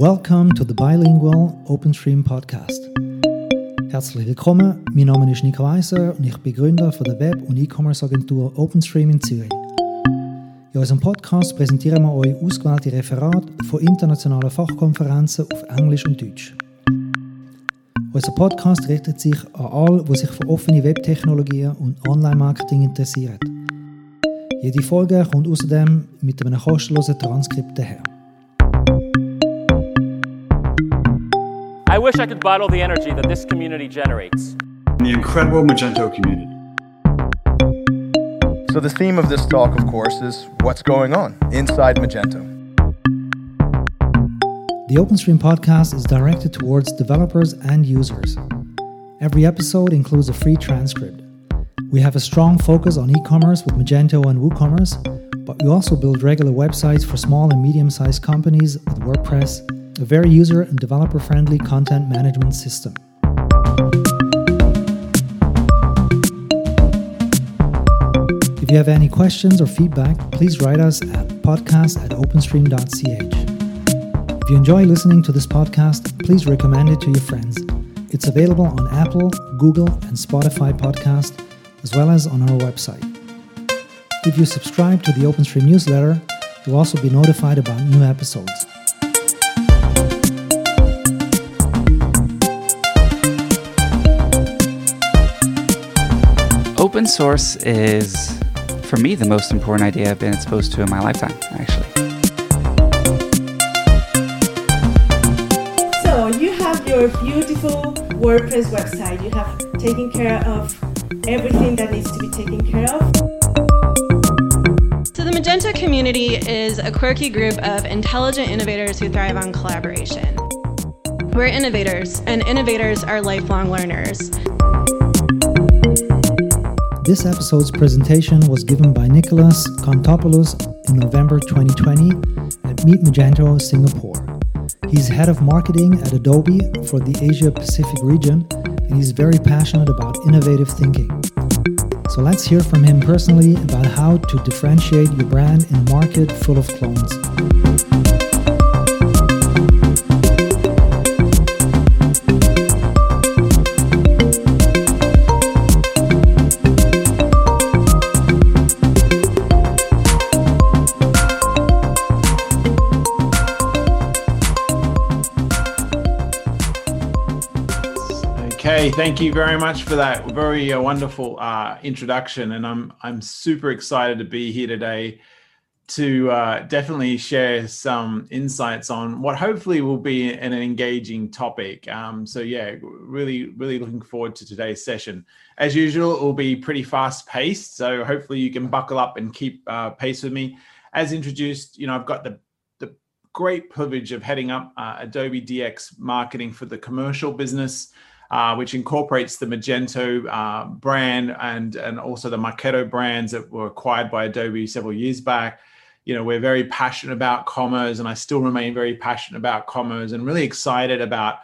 Welcome to the Bilingual OpenStream Podcast. Herzlich willkommen, mein Name ist Nico Weiser und ich bin Gründer von der Web- und E-Commerce-Agentur OpenStream in Zürich. In unserem Podcast präsentieren wir euch ausgewählte Referate von internationalen Fachkonferenzen auf Englisch und Deutsch. Unser Podcast richtet sich an alle, die sich für offene Webtechnologien und Online-Marketing interessieren. Jede Folge kommt außerdem mit einem kostenlosen Transkript daher. I wish I could bottle the energy that this community generates. The incredible Magento community. So, the theme of this talk, of course, is what's going on inside Magento. The OpenStream podcast is directed towards developers and users. Every episode includes a free transcript. We have a strong focus on e commerce with Magento and WooCommerce, but we also build regular websites for small and medium sized companies with WordPress a very user and developer friendly content management system. If you have any questions or feedback, please write us at podcast at openstream.ch. If you enjoy listening to this podcast, please recommend it to your friends. It's available on Apple, Google, and Spotify podcast, as well as on our website. If you subscribe to the OpenStream newsletter, you'll also be notified about new episodes. Open source is, for me, the most important idea I've been exposed to in my lifetime, actually. So you have your beautiful WordPress website. You have taken care of everything that needs to be taken care of. So, the Magento community is a quirky group of intelligent innovators who thrive on collaboration. We're innovators, and innovators are lifelong learners. This episode's presentation was given by Nicholas Kontopoulos in November 2020 at Meet Magento Singapore. He's head of marketing at Adobe for the Asia Pacific region, and he's very passionate about innovative thinking. So let's hear from him personally about how to differentiate your brand in a market full of clones. Okay, thank you very much for that very uh, wonderful uh, introduction, and I'm I'm super excited to be here today to uh, definitely share some insights on what hopefully will be an engaging topic. Um, so yeah, really really looking forward to today's session. As usual, it will be pretty fast paced, so hopefully you can buckle up and keep uh, pace with me. As introduced, you know I've got the the great privilege of heading up uh, Adobe DX marketing for the commercial business uh, which incorporates the Magento uh, brand and, and also the Marketo brands that were acquired by Adobe several years back. You know, we're very passionate about commerce, and I still remain very passionate about commerce and really excited about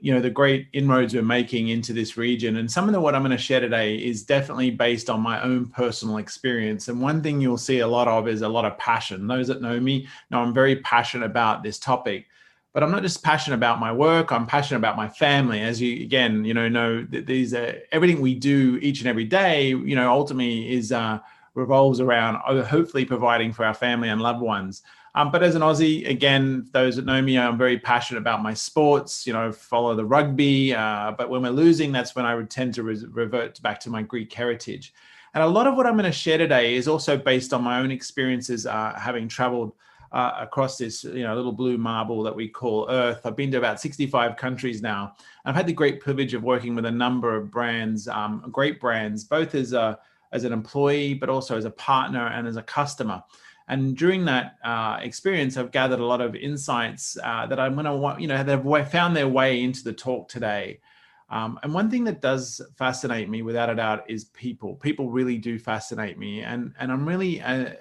you know the great inroads we're making into this region. And some of the what i'm going to share today is definitely based on my own personal experience. And one thing you'll see a lot of is a lot of passion. Those that know me know i'm very passionate about this topic but I'm not just passionate about my work. I'm passionate about my family. As you again, you know, know that these are everything we do each and every day. You know, ultimately is uh, revolves around uh, hopefully providing for our family and loved ones. Um, but as an Aussie, again, those that know me, I'm very passionate about my sports. You know, follow the rugby. Uh, but when we're losing, that's when I would tend to re- revert back to my Greek heritage. And a lot of what I'm going to share today is also based on my own experiences, uh, having traveled uh, across this you know little blue marble that we call Earth. I've been to about 65 countries now. I've had the great privilege of working with a number of brands, um, great brands, both as a as an employee, but also as a partner and as a customer. And during that uh, experience, I've gathered a lot of insights uh, that I'm going to, want, you know, they've found their way into the talk today. Um, and one thing that does fascinate me, without a doubt, is people. People really do fascinate me, and and I'm really uh,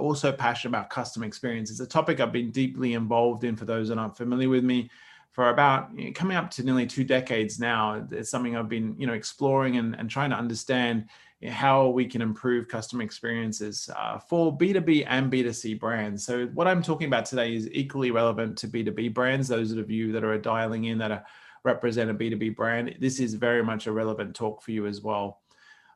also passionate about customer experience. It's a topic I've been deeply involved in for those that aren't familiar with me. for about you know, coming up to nearly two decades now. It's something I've been, you know, exploring and, and trying to understand how we can improve customer experiences uh, for B2B and B2C brands. So, what I'm talking about today is equally relevant to B2B brands. Those of you that are dialing in that are, represent a B2B brand, this is very much a relevant talk for you as well.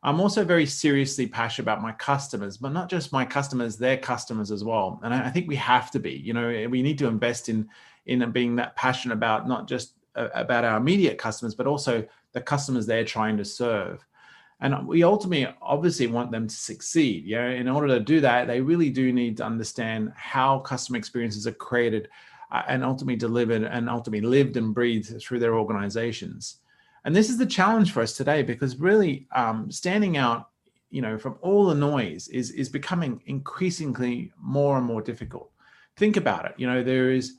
I'm also very seriously passionate about my customers, but not just my customers, their customers as well. And I, think we have to be, you know, we need to invest in in being that passionate about not just uh, about our immediate customers, but also the customers they're trying to serve. And we ultimately obviously want them to succeed yeah in order to do that they really do need to understand how customer experiences are created uh, and ultimately delivered and ultimately lived and breathed through their organizations and this is the challenge for us today because really um, standing out you know from all the noise is is becoming increasingly more and more difficult think about it you know there is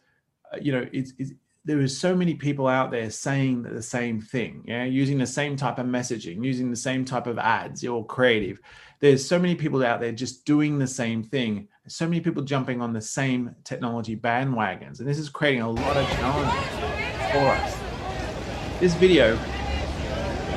uh, you know it's, it's there is so many people out there saying the same thing, yeah, using the same type of messaging, using the same type of ads or creative. There's so many people out there just doing the same thing. So many people jumping on the same technology bandwagons, and this is creating a lot of challenges for us. This video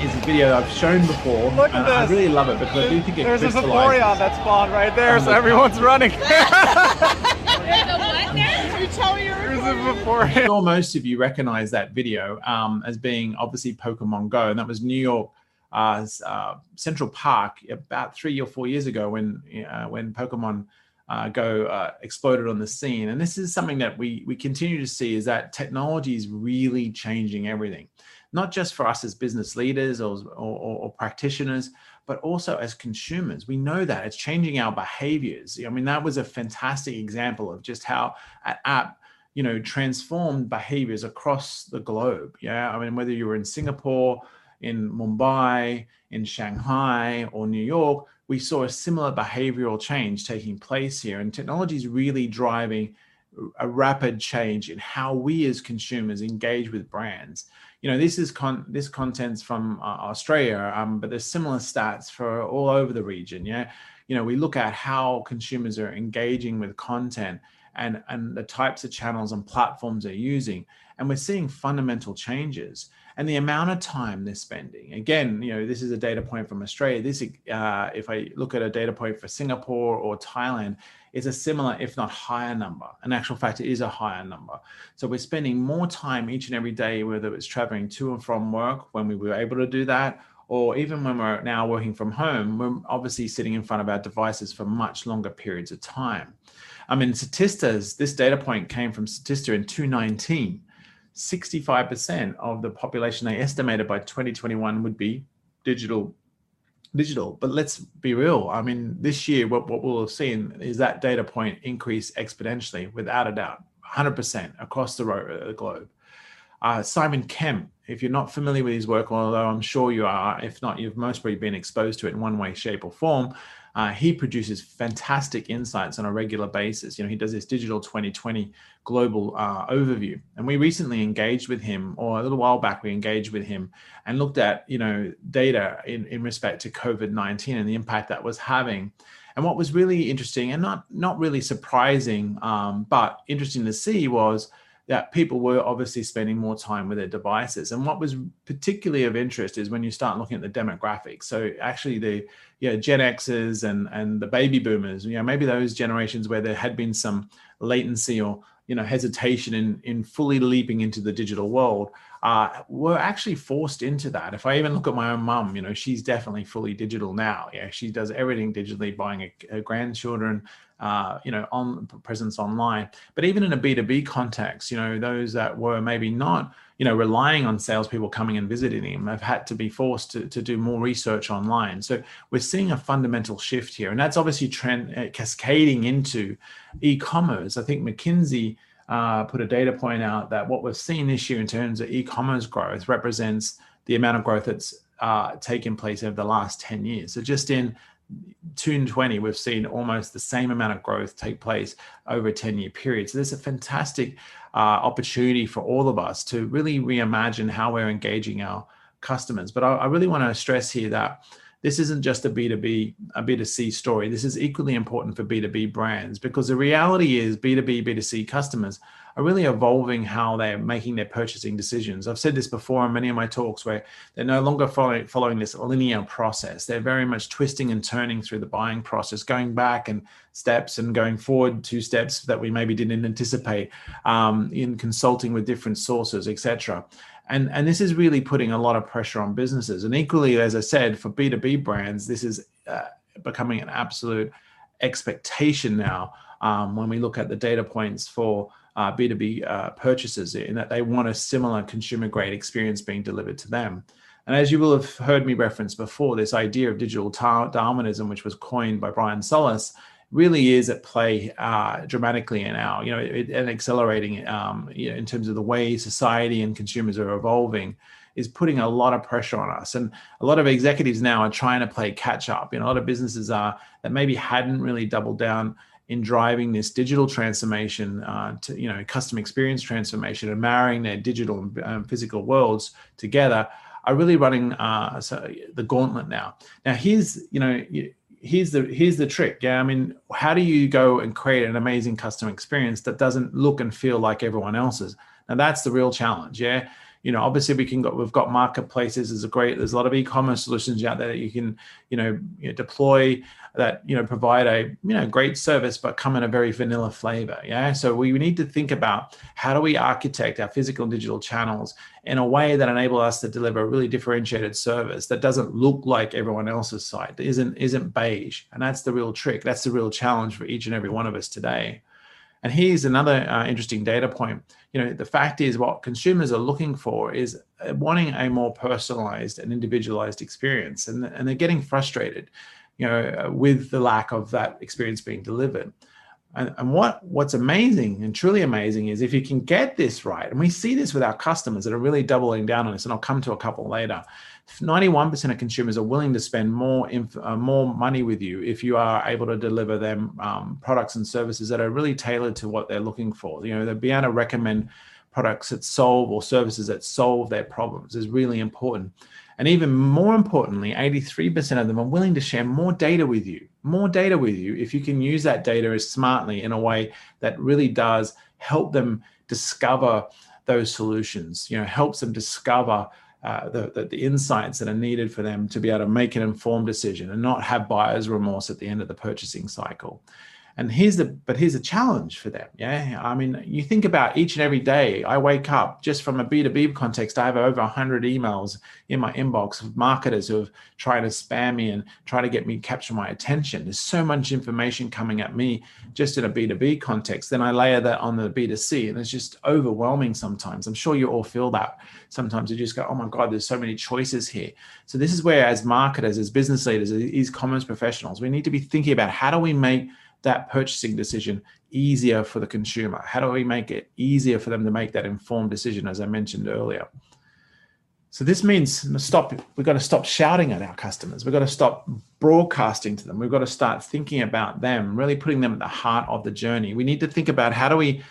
is a video I've shown before, Look at I really love it because I do think it There's a Vaporeon that spawned right there, so everyone's running. There's a what there? You tell you're There's a I'm Vaporeon. sure most of you recognize that video um, as being obviously Pokemon Go, and that was New York uh, uh, Central Park about three or four years ago when uh, when Pokemon uh, Go uh, exploded on the scene. And this is something that we we continue to see is that technology is really changing everything, not just for us as business leaders or, or, or practitioners, but also as consumers. We know that it's changing our behaviors. I mean, that was a fantastic example of just how an app you know transformed behaviors across the globe yeah i mean whether you were in singapore in mumbai in shanghai or new york we saw a similar behavioral change taking place here and technology is really driving a rapid change in how we as consumers engage with brands you know this is con this content's from uh, australia um, but there's similar stats for all over the region yeah you know we look at how consumers are engaging with content and, and the types of channels and platforms they're using. And we're seeing fundamental changes. And the amount of time they're spending. Again, you know, this is a data point from Australia. This, uh, if I look at a data point for Singapore or Thailand, it's a similar, if not higher number. In actual fact, it is a higher number. So we're spending more time each and every day, whether it's traveling to and from work when we were able to do that, or even when we're now working from home, we're obviously sitting in front of our devices for much longer periods of time. I mean, Statista's, this data point came from Statista in 2019. 65% of the population they estimated by 2021 would be digital digital. But let's be real. I mean this year what, what we'll have seen is that data point increase exponentially without a doubt 100% across the, ro- the globe. Uh, simon kemp if you're not familiar with his work although i'm sure you are if not you've most probably been exposed to it in one way shape or form uh, he produces fantastic insights on a regular basis. You know, he does this digital 2020 global uh, overview, and we recently engaged with him, or a little while back, we engaged with him and looked at you know data in in respect to COVID 19 and the impact that was having. And what was really interesting and not not really surprising, um, but interesting to see was that people were obviously spending more time with their devices. And what was particularly of interest is when you start looking at the demographics. So actually the you know, Gen Xers and, and the baby boomers, you know, maybe those generations where there had been some latency or, you know, hesitation in, in fully leaping into the digital world, uh, were actually forced into that. If I even look at my own mum, you know, she's definitely fully digital now. Yeah, she does everything digitally, buying her grandchildren, uh, you know, on presence online. But even in a B2B context, you know, those that were maybe not, you know, relying on salespeople coming and visiting them have had to be forced to, to do more research online. So we're seeing a fundamental shift here. And that's obviously trend, uh, cascading into e-commerce. I think McKinsey uh, put a data point out that what we've seen this year in terms of e-commerce growth represents the amount of growth that's uh, taken place over the last 10 years. So just in 2020, we've seen almost the same amount of growth take place over a 10 year period. So there's a fantastic uh, opportunity for all of us to really reimagine how we're engaging our customers. But I, I really want to stress here that this isn't just a B2B, a B2C story. This is equally important for B2B brands because the reality is B2B, B2C customers are really evolving how they're making their purchasing decisions. I've said this before in many of my talks where they're no longer following, following this linear process. They're very much twisting and turning through the buying process, going back and steps and going forward two steps that we maybe didn't anticipate um, in consulting with different sources, etc and and this is really putting a lot of pressure on businesses. And equally as i said for b2b brands this is uh, becoming an absolute expectation now um, when we look at the data points for uh, b2b uh, purchases in that they want a similar consumer grade experience being delivered to them. And as you will have heard me reference before this idea of digital darwinism which was coined by brian solis really is at play uh, dramatically now, you know, it, and accelerating um, you know, in terms of the way society and consumers are evolving is putting a lot of pressure on us. And a lot of executives now are trying to play catch up. You know, a lot of businesses are that maybe hadn't really doubled down in driving this digital transformation uh, to, you know, customer experience transformation and marrying their digital and um, physical worlds together are really running uh, so the gauntlet now. Now, here's, you know, here's the here's the trick. Yeah i mean how do you go and create an amazing customer experience that doesn't look and feel like everyone else's? Now that's the real challenge yeah? You know obviously we can go we've got marketplaces there's a great there's a lot of e-commerce solutions out there that you can you know, you know deploy that you know provide a you know great service but come in a very vanilla flavor yeah? So we need to think about how do we architect our physical and digital channels in a way that enable us to deliver a really differentiated service that doesn't look like everyone else's site that isn't isn't beige. And that's the real trick. That's the real challenge for each and every one of us today. And here's another uh, interesting data point. You know, the fact is what consumers are looking for is uh, wanting a more personalized and individualized experience, and, and they're getting frustrated, you know, with the lack of that experience being delivered. And, and what what's amazing and truly amazing is if you can get this right, and we see this with our customers that are really doubling down on this, and I'll come to a couple later. 91% of consumers are willing to spend more inf- uh, more money with you if you are able to deliver them um, products and services that are really tailored to what they're looking for. You know, they'll be able to recommend products that solve or services that solve their problems is really important. And even more importantly, 83% of them are willing to share more data with you, more data with you if you can use that data as smartly in a way that really does help them discover those solutions, you know, helps them discover uh, the, the, the, insights that are needed for them to be able to make an informed decision and not have buyer's remorse at the end of the purchasing cycle and here's the but here's a challenge for them yeah? I mean you think about each and every day i wake up just from a b2b context i have over 100 emails in my inbox of marketers who have tried to spam me and try to get me capture my attention. There's so much information coming at me just in a b2b context. Then i layer that on the b2c and it's just overwhelming sometimes. I'm sure you all feel that. Sometimes you just go oh my god there's so many choices here. So this is where as marketers as business leaders as e-commerce professionals we need to be thinking about how do we make that purchasing decision easier for the consumer? How do we make it easier for them to make that informed decision, as I mentioned earlier? So this means stop. We've got to stop shouting at our customers. We've got to stop broadcasting to them. We've got to start thinking about them, really putting them at the heart of the journey. We need to think about how do we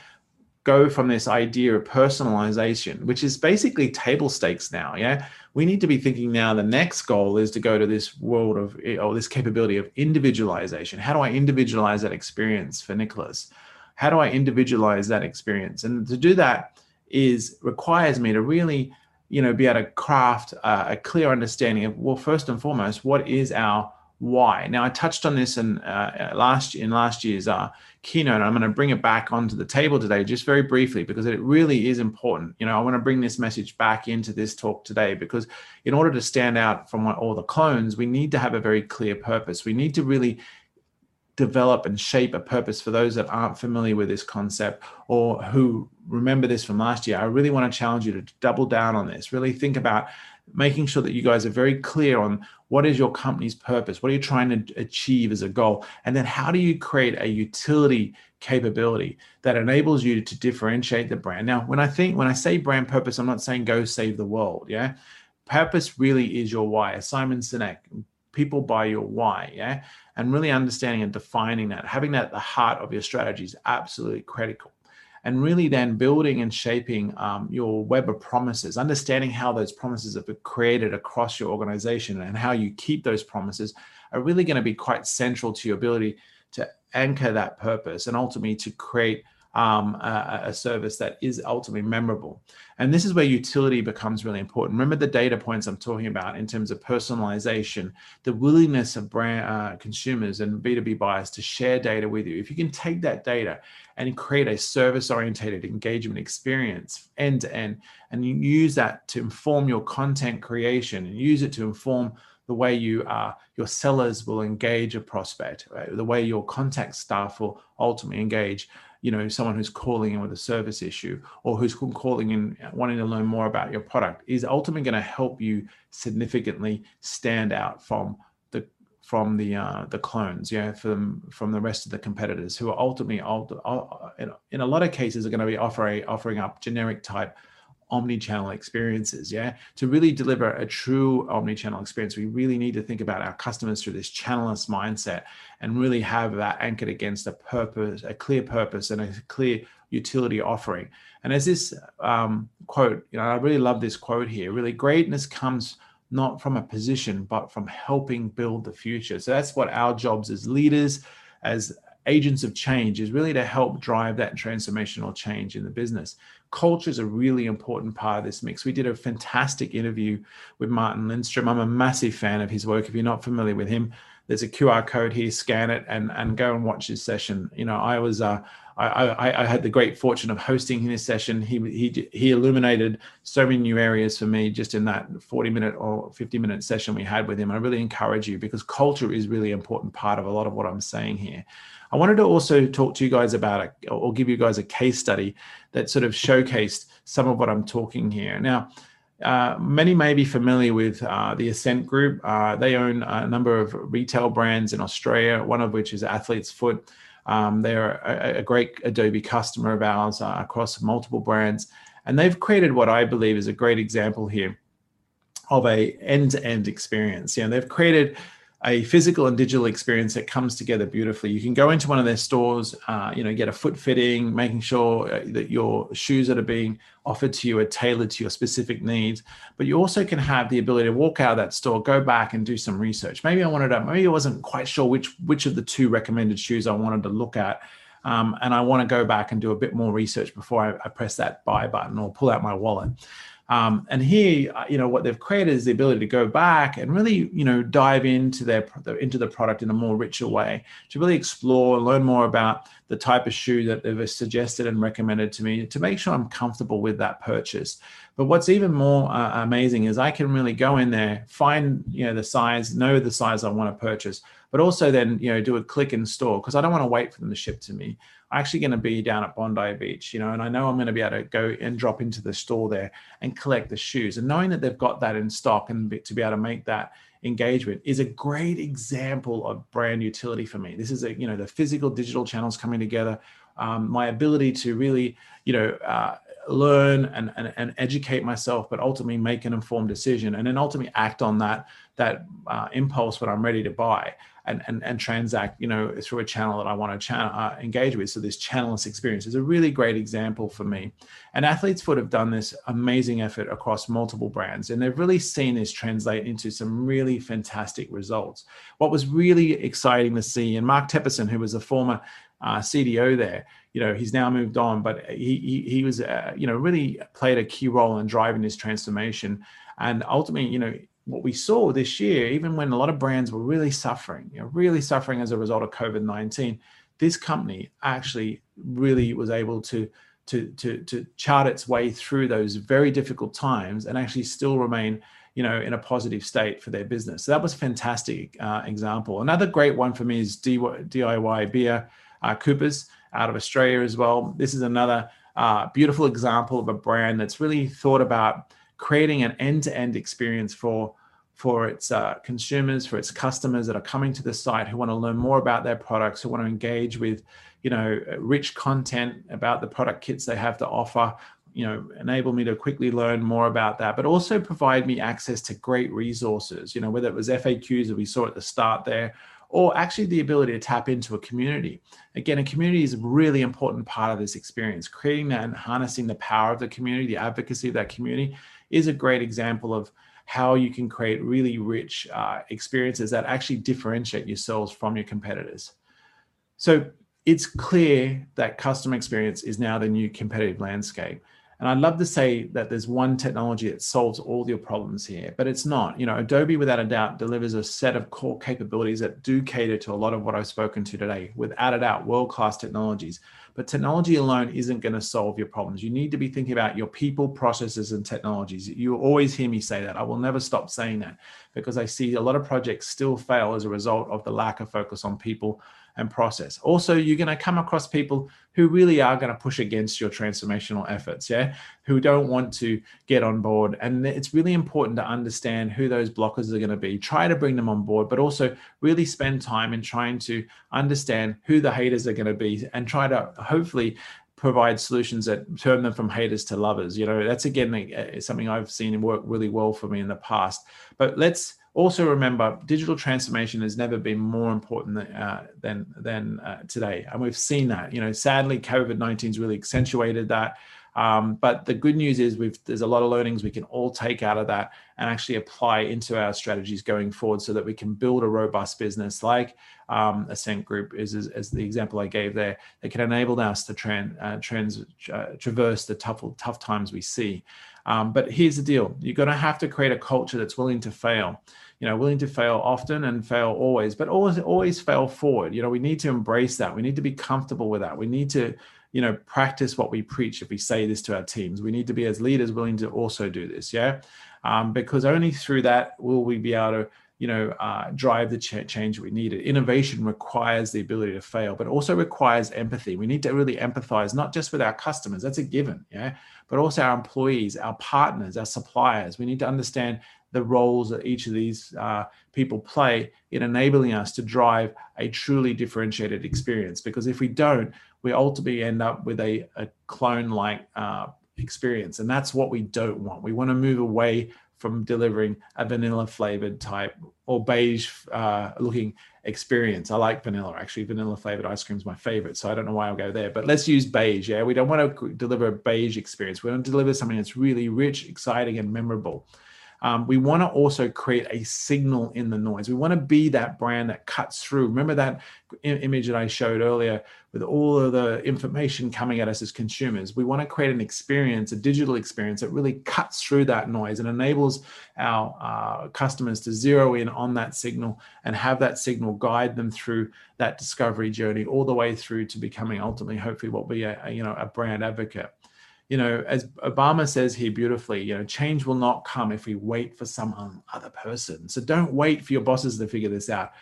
go from this idea of personalization, which is basically table stakes now. Yeah. We need to be thinking now the next goal is to go to this world of, eh, or this capability of individualization. How do I individualize that experience for Nicholas? How do I individualize that experience? And to do that is requires me to really, you know, be able to craft a, a clear understanding of, well, first and foremost, what is our why. Now, I touched on this in uh, last in last year's uh, keynote. I'm going to bring it back onto the table today, just very briefly, because it really is important. You know, I want to bring this message back into this talk today, because in order to stand out from all the clones, we need to have a very clear purpose. We need to really develop and shape a purpose for those that aren't familiar with this concept or who remember this from last year. I really want to challenge you to double down on this. Really think about making sure that you guys are very clear on what is your company's purpose? What are you trying to achieve as a goal? And then how do you create a utility capability that enables you to differentiate the brand? Now when i think when i say brand purpose i'm not saying go save the world yeah? Purpose really is your why. Simon sinek people buy your why yeah? And really understanding and defining that having that at the heart of your strategy is absolutely critical and really then building and shaping um, your web of promises, understanding how those promises have been created across your organization and how you keep those promises are really going to be quite central to your ability to anchor that purpose and ultimately to create um, a, a, service that is ultimately memorable. And this is where utility becomes really important. Remember the data points I'm talking about in terms of personalization, the willingness of brand uh, consumers and B2B buyers to share data with you. If you can take that data and create a service oriented engagement experience end to end, and you use that to inform your content creation and use it to inform the way you are, your sellers will engage a prospect, right? the way your contact staff will ultimately engage you know someone who's calling in with a service issue or who's calling in wanting to learn more about your product is ultimately going to help you significantly stand out from the from the uh, the clones yeah from from the rest of the competitors who are ultimately in a lot of cases are going to be offering offering up generic type omni-channel experiences yeah? To really deliver a true omni-channel experience we really need to think about our customers through this channelless mindset and really have that anchored against a purpose a clear purpose and a clear utility offering. And as this um, quote you know i really love this quote here really greatness comes not from a position but from helping build the future. So that's what our jobs as leaders as agents of change is really to help drive that transformational change in the business. Culture is a really important part of this mix. We did a fantastic interview with Martin Lindstrom. I'm a massive fan of his work. If you're not familiar with him, there's a QR code here, scan it and, and go and watch his session. You know, I was, uh, I, I, I, had the great fortune of hosting his session. He, he, he illuminated so many new areas for me just in that 40 minute or 50 minute session we had with him. I really encourage you because culture is really important part of a lot of what I'm saying here. I wanted to also talk to you guys about it or give you guys a case study that sort of showcased some of what I'm talking here. Now, uh, many may be familiar with uh, the Accent Group. Uh, they own a number of retail brands in Australia, one of which is Athlete's Foot. Um, they're a, a, great Adobe customer of ours uh, across multiple brands. And they've created what I believe is a great example here of a end-to-end experience. You know, they've created a physical and digital experience that comes together beautifully. You can go into one of their stores, uh, you know, get a foot fitting, making sure uh, that your shoes that are being offered to you are tailored to your specific needs. But you also can have the ability to walk out of that store, go back and do some research. Maybe I wanted to, maybe I wasn't quite sure which which of the two recommended shoes I wanted to look at. Um, and I want to go back and do a bit more research before I, I press that buy button or pull out my wallet. Um, and here, uh, you know, what they've created is the ability to go back and really, you know, dive into their into the product in a more richer way to really explore, and learn more about the type of shoe that they've suggested and recommended to me to make sure I'm comfortable with that purchase. But what's even more uh, amazing is I can really go in there, find you know the size, know the size I want to purchase, but also then you know do a click and store because I don't want to wait for them to ship to me. I'm actually going to be down at Bondi Beach, you know, and I know I'm going to be able to go and drop into the store there and collect the shoes. And knowing that they've got that in stock and to be able to make that engagement is a great example of brand utility for me. This is a, you know, the physical digital channels coming together. Um, my ability to really, you know, uh, learn and, and, and, educate myself, but ultimately make an informed decision and then ultimately act on that that uh, impulse when I'm ready to buy and, and, and transact, you know, through a channel that I want to uh, engage with. So this channelless experience is a really great example for me. And Athlete's Foot have done this amazing effort across multiple brands, and they've really seen this translate into some really fantastic results. What was really exciting to see, and Mark Tepperson, who was a former uh, CDO there, you know, he's now moved on, but he he, he was, uh, you know, really played a key role in driving this transformation. And ultimately, you know, what we saw this year, even when a lot of brands were really suffering, you know, really suffering as a result of COVID 19, this company actually really was able to, to, to, to chart its way through those very difficult times and actually still remain you know, in a positive state for their business. So that was a fantastic uh, example. Another great one for me is DIY Beer uh, Coopers out of Australia as well. This is another uh, beautiful example of a brand that's really thought about creating an end-to-end experience for for its uh, consumers, for its customers that are coming to the site who want to learn more about their products, who want to engage with, you know, rich content about the product kits they have to offer, you know, enable me to quickly learn more about that, but also provide me access to great resources, you know, whether it was FAQs that we saw at the start there, or actually the ability to tap into a community. Again, a community is a really important part of this experience. Creating that and harnessing the power of the community, the advocacy of that community is a great example of how you can create really rich uh, experiences that actually differentiate yourselves from your competitors. So it's clear that customer experience is now the new competitive landscape. And I'd love to say that there's one technology that solves all your problems here, but it's not. You know, Adobe, without a doubt, delivers a set of core capabilities that do cater to a lot of what I've spoken to today, without a doubt, world class technologies. But technology alone isn't going to solve your problems. You need to be thinking about your people, processes, and technologies. You always hear me say that. I will never stop saying that because I see a lot of projects still fail as a result of the lack of focus on people and process. Also, you're going to come across people who really are going to push against your transformational efforts, yeah, who don't want to get on board. And it's really important to understand who those blockers are going to be. Try to bring them on board, but also really spend time in trying to understand who the haters are going to be and try to hopefully provide solutions that turn them from haters to lovers. You know, that's again uh, something I've seen work really well for me in the past. But let's also remember digital transformation has never been more important than uh, than, than uh, today and we've seen that you know sadly covid-19 has really accentuated that um, but the good news is we've there's a lot of learnings we can all take out of that and actually apply into our strategies going forward so that we can build a robust business like um, Accent Group is, as the example I gave there that can enable us to uh, trans, uh, traverse the tough, tough times we see. Um, but here's the deal. You're going to have to create a culture that's willing to fail you know, willing to fail often and fail always, but always always fail forward. You know, we need to embrace that. We need to be comfortable with that. We need to, you know, practice what we preach. If we say this to our teams, we need to be as leaders willing to also do this. Yeah, um, because only through that will we be able to you know, uh, drive the ch- change we needed. Innovation requires the ability to fail, but also requires empathy. We need to really empathize, not just with our customers, that's a given, yeah, but also our employees, our partners, our suppliers. We need to understand the roles that each of these uh, people play in enabling us to drive a truly differentiated experience. Because if we don't, we ultimately end up with a, a clone like uh, experience. And that's what we don't want. We want to move away from delivering a vanilla flavored type or beige uh, looking experience. I like vanilla actually. Vanilla flavored ice cream is my favorite, so I don't know why I'll go there. But let's use beige. Yeah, we don't want to deliver a beige experience. We want to deliver something that's really rich, exciting, and memorable. Um, we want to also create a signal in the noise. We want to be that brand that cuts through. Remember that image that I showed earlier with all of the information coming at us as consumers. We want to create an experience, a digital experience that really cuts through that noise and enables our uh, customers to zero in on that signal and have that signal guide them through that discovery journey all the way through to becoming ultimately, hopefully, what will be a, a you know a brand advocate you know, as Obama says here beautifully, you know, change will not come if we wait for some other person. So don't wait for your bosses to figure this out.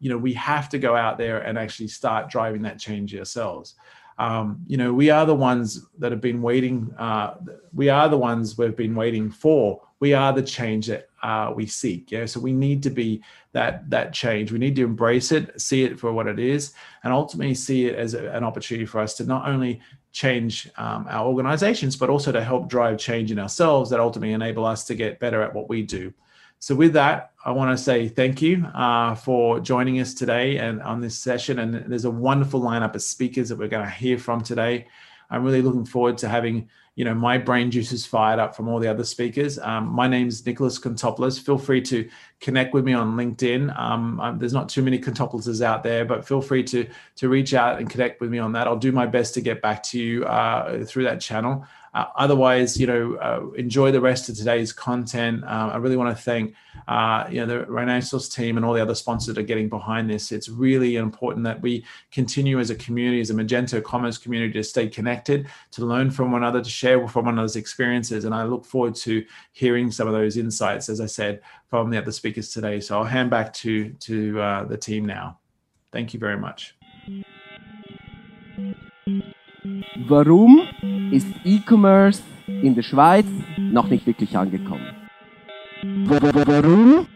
You know, we have to go out there and actually start driving that change ourselves. Um, you know, we are the ones that have been waiting. Uh, we are the ones we've been waiting for. We are the change that uh, we seek. Yeah, so we need to be that that change. We need to embrace it, see it for what it is, and ultimately see it as a, an opportunity for us to not only change um, our organizations, but also to help drive change in ourselves that ultimately enable us to get better at what we do. So, with that, I want to say thank you uh, for joining us today and on this session. And there's a wonderful lineup of speakers that we're going to hear from today. I'm really looking forward to having you know my brain juices fired up from all the other speakers. Um, my name is Nicholas Kontopoulos. Feel free to connect with me on LinkedIn. Um, um, there's not too many Kontopoulos out there, but feel free to to reach out and connect with me on that. I'll do my best to get back to you uh, through that channel. Uh, otherwise, you know, uh, enjoy the rest of today's content. Uh, I really want to thank, uh, you know, the Renaissance team and all the other sponsors that are getting behind this. It's really important that we continue as a community, as a Magento commerce community, to stay connected, to learn from one another, to share from one another's experiences. And I look forward to hearing some of those insights, as I said, from the other speakers today. So I'll hand back to to uh, the team now. Thank you very much. Warum ist E-Commerce in der Schweiz noch nicht wirklich angekommen? Warum